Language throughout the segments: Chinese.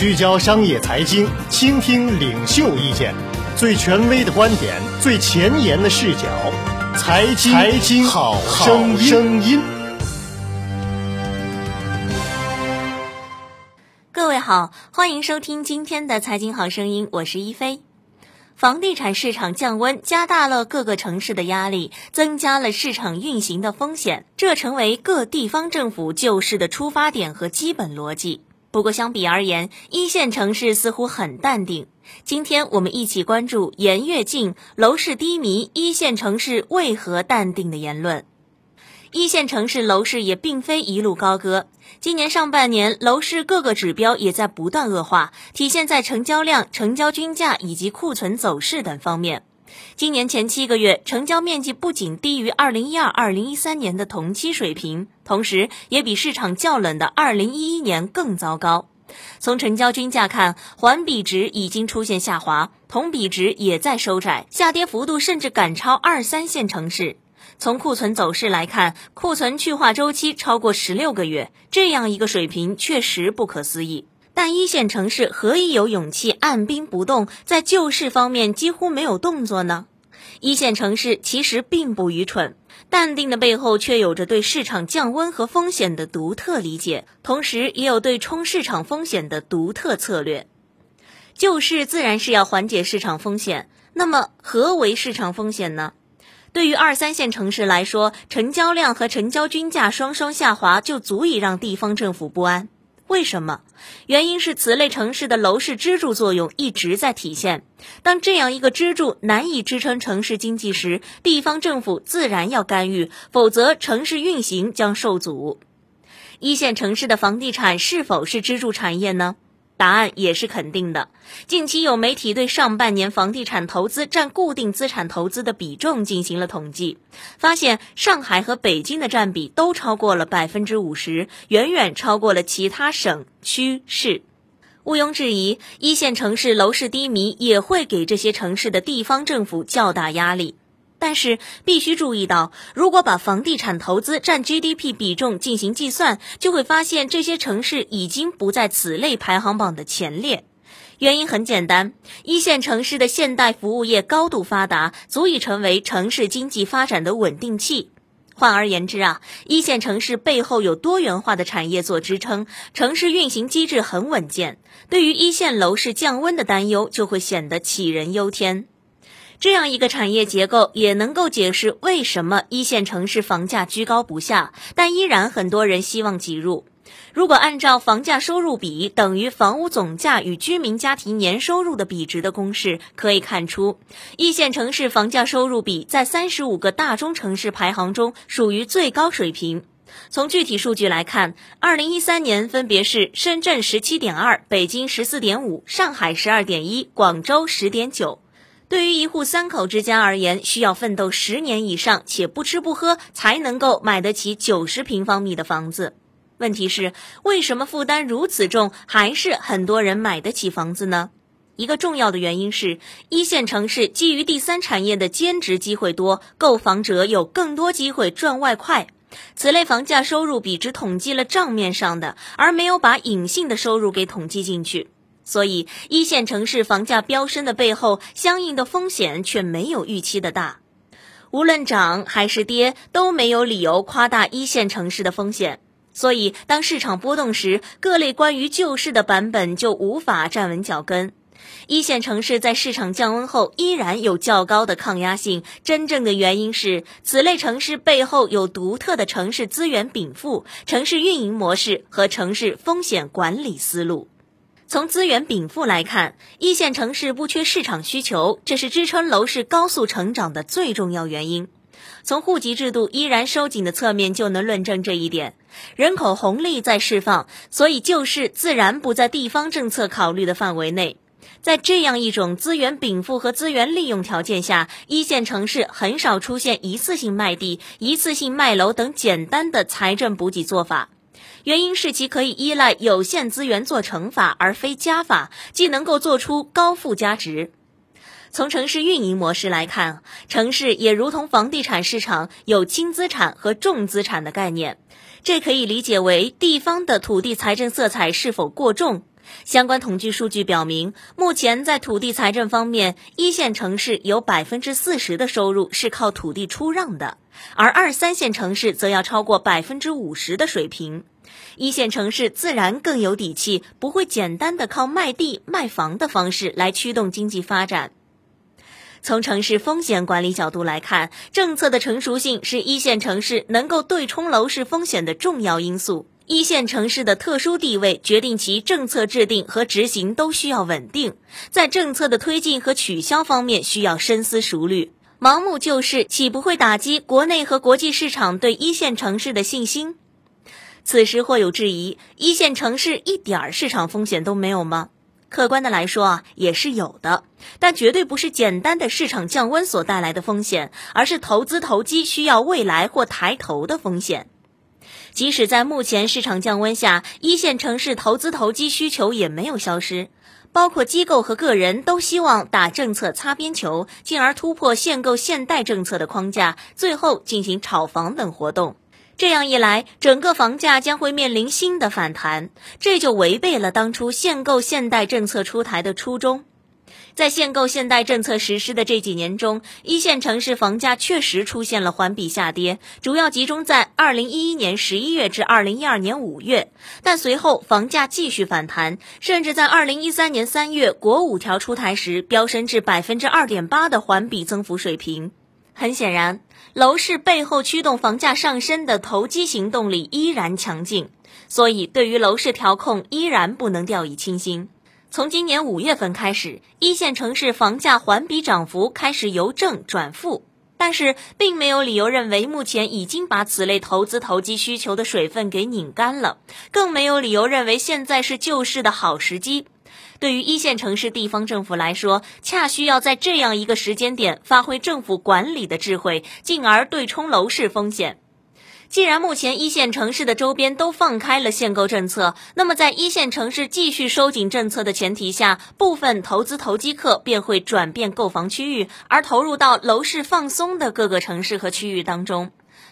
聚焦商业财经，倾听领袖意见，最权威的观点，最前沿的视角，财经财经好声音。各位好，欢迎收听今天的财经好声音，我是一飞。房地产市场降温，加大了各个城市的压力，增加了市场运行的风险，这成为各地方政府救市的出发点和基本逻辑。不过，相比而言，一线城市似乎很淡定。今天我们一起关注严跃进“楼市低迷，一线城市为何淡定”的言论。一线城市楼市也并非一路高歌，今年上半年楼市各个指标也在不断恶化，体现在成交量、成交均价以及库存走势等方面。今年前七个月，成交面积不仅低于二零一二、二零一三年的同期水平，同时也比市场较冷的二零一一年更糟糕。从成交均价看，环比值已经出现下滑，同比值也在收窄，下跌幅度甚至赶超二三线城市。从库存走势来看，库存去化周期超过十六个月，这样一个水平确实不可思议。但一线城市何以有勇气按兵不动，在救市方面几乎没有动作呢？一线城市其实并不愚蠢，淡定的背后却有着对市场降温和风险的独特理解，同时也有对冲市场风险的独特策略。救市自然是要缓解市场风险，那么何为市场风险呢？对于二三线城市来说，成交量和成交均价双双下滑，就足以让地方政府不安。为什么？原因是此类城市的楼市支柱作用一直在体现。当这样一个支柱难以支撑城市经济时，地方政府自然要干预，否则城市运行将受阻。一线城市的房地产是否是支柱产业呢？答案也是肯定的。近期有媒体对上半年房地产投资占固定资产投资的比重进行了统计，发现上海和北京的占比都超过了百分之五十，远远超过了其他省区市。毋庸置疑，一线城市楼市低迷也会给这些城市的地方政府较大压力。但是必须注意到，如果把房地产投资占 GDP 比重进行计算，就会发现这些城市已经不在此类排行榜的前列。原因很简单，一线城市的现代服务业高度发达，足以成为城市经济发展的稳定器。换而言之啊，一线城市背后有多元化的产业做支撑，城市运行机制很稳健，对于一线楼市降温的担忧就会显得杞人忧天。这样一个产业结构也能够解释为什么一线城市房价居高不下，但依然很多人希望挤入。如果按照房价收入比等于房屋总价与居民家庭年收入的比值的公式，可以看出，一线城市房价收入比在三十五个大中城市排行中属于最高水平。从具体数据来看，二零一三年分别是深圳十七点二、北京十四点五、上海十二点一、广州十点九。对于一户三口之家而言，需要奋斗十年以上，且不吃不喝，才能够买得起九十平方米的房子。问题是，为什么负担如此重，还是很多人买得起房子呢？一个重要的原因是，一线城市基于第三产业的兼职机会多，购房者有更多机会赚外快。此类房价收入比只统计了账面上的，而没有把隐性的收入给统计进去。所以，一线城市房价飙升的背后，相应的风险却没有预期的大。无论涨还是跌，都没有理由夸大一线城市的风险。所以，当市场波动时，各类关于救市的版本就无法站稳脚跟。一线城市在市场降温后依然有较高的抗压性，真正的原因是此类城市背后有独特的城市资源禀赋、城市运营模式和城市风险管理思路。从资源禀赋来看，一线城市不缺市场需求，这是支撑楼市高速成长的最重要原因。从户籍制度依然收紧的侧面就能论证这一点。人口红利在释放，所以救市自然不在地方政策考虑的范围内。在这样一种资源禀赋和资源利用条件下，一线城市很少出现一次性卖地、一次性卖楼等简单的财政补给做法。原因是其可以依赖有限资源做乘法而非加法，既能够做出高附加值。从城市运营模式来看，城市也如同房地产市场有轻资产和重资产的概念。这可以理解为地方的土地财政色彩是否过重。相关统计数据表明，目前在土地财政方面，一线城市有百分之四十的收入是靠土地出让的，而二三线城市则要超过百分之五十的水平。一线城市自然更有底气，不会简单的靠卖地卖房的方式来驱动经济发展。从城市风险管理角度来看，政策的成熟性是一线城市能够对冲楼市风险的重要因素。一线城市的特殊地位决定其政策制定和执行都需要稳定，在政策的推进和取消方面需要深思熟虑。盲目救市岂不会打击国内和国际市场对一线城市的信心？此时或有质疑：一线城市一点儿市场风险都没有吗？客观的来说啊，也是有的，但绝对不是简单的市场降温所带来的风险，而是投资投机需要未来或抬头的风险。即使在目前市场降温下，一线城市投资投机需求也没有消失，包括机构和个人都希望打政策擦边球，进而突破限购限贷政策的框架，最后进行炒房等活动。这样一来，整个房价将会面临新的反弹，这就违背了当初限购限贷政策出台的初衷。在限购限贷政策实施的这几年中，一线城市房价确实出现了环比下跌，主要集中在二零一一年十一月至二零一二年五月。但随后房价继续反弹，甚至在二零一三年三月国五条出台时飙升至百分之二点八的环比增幅水平。很显然，楼市背后驱动房价上升的投机行动力依然强劲，所以对于楼市调控依然不能掉以轻心。从今年五月份开始，一线城市房价环比涨幅开始由正转负，但是并没有理由认为目前已经把此类投资投机需求的水分给拧干了，更没有理由认为现在是救市的好时机。对于一线城市地方政府来说，恰需要在这样一个时间点发挥政府管理的智慧，进而对冲楼市风险。既然目前一线城市的周边都放开了限购政策，那么在一线城市继续收紧政策的前提下，部分投资投机客便会转变购房区域，而投入到楼市放松的各个城市和区域当中。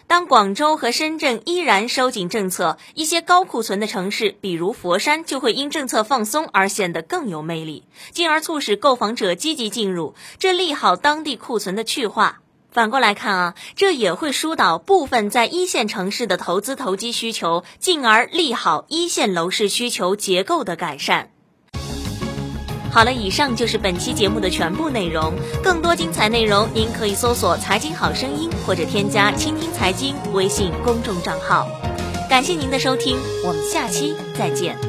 当广州和深圳依然收紧政策，一些高库存的城市，比如佛山，就会因政策放松而显得更有魅力，进而促使购房者积极进入，这利好当地库存的去化。反过来看啊，这也会疏导部分在一线城市的投资投机需求，进而利好一线楼市需求结构的改善。好了，以上就是本期节目的全部内容。更多精彩内容，您可以搜索“财经好声音”或者添加“倾听财经”微信公众账号。感谢您的收听，我们下期再见。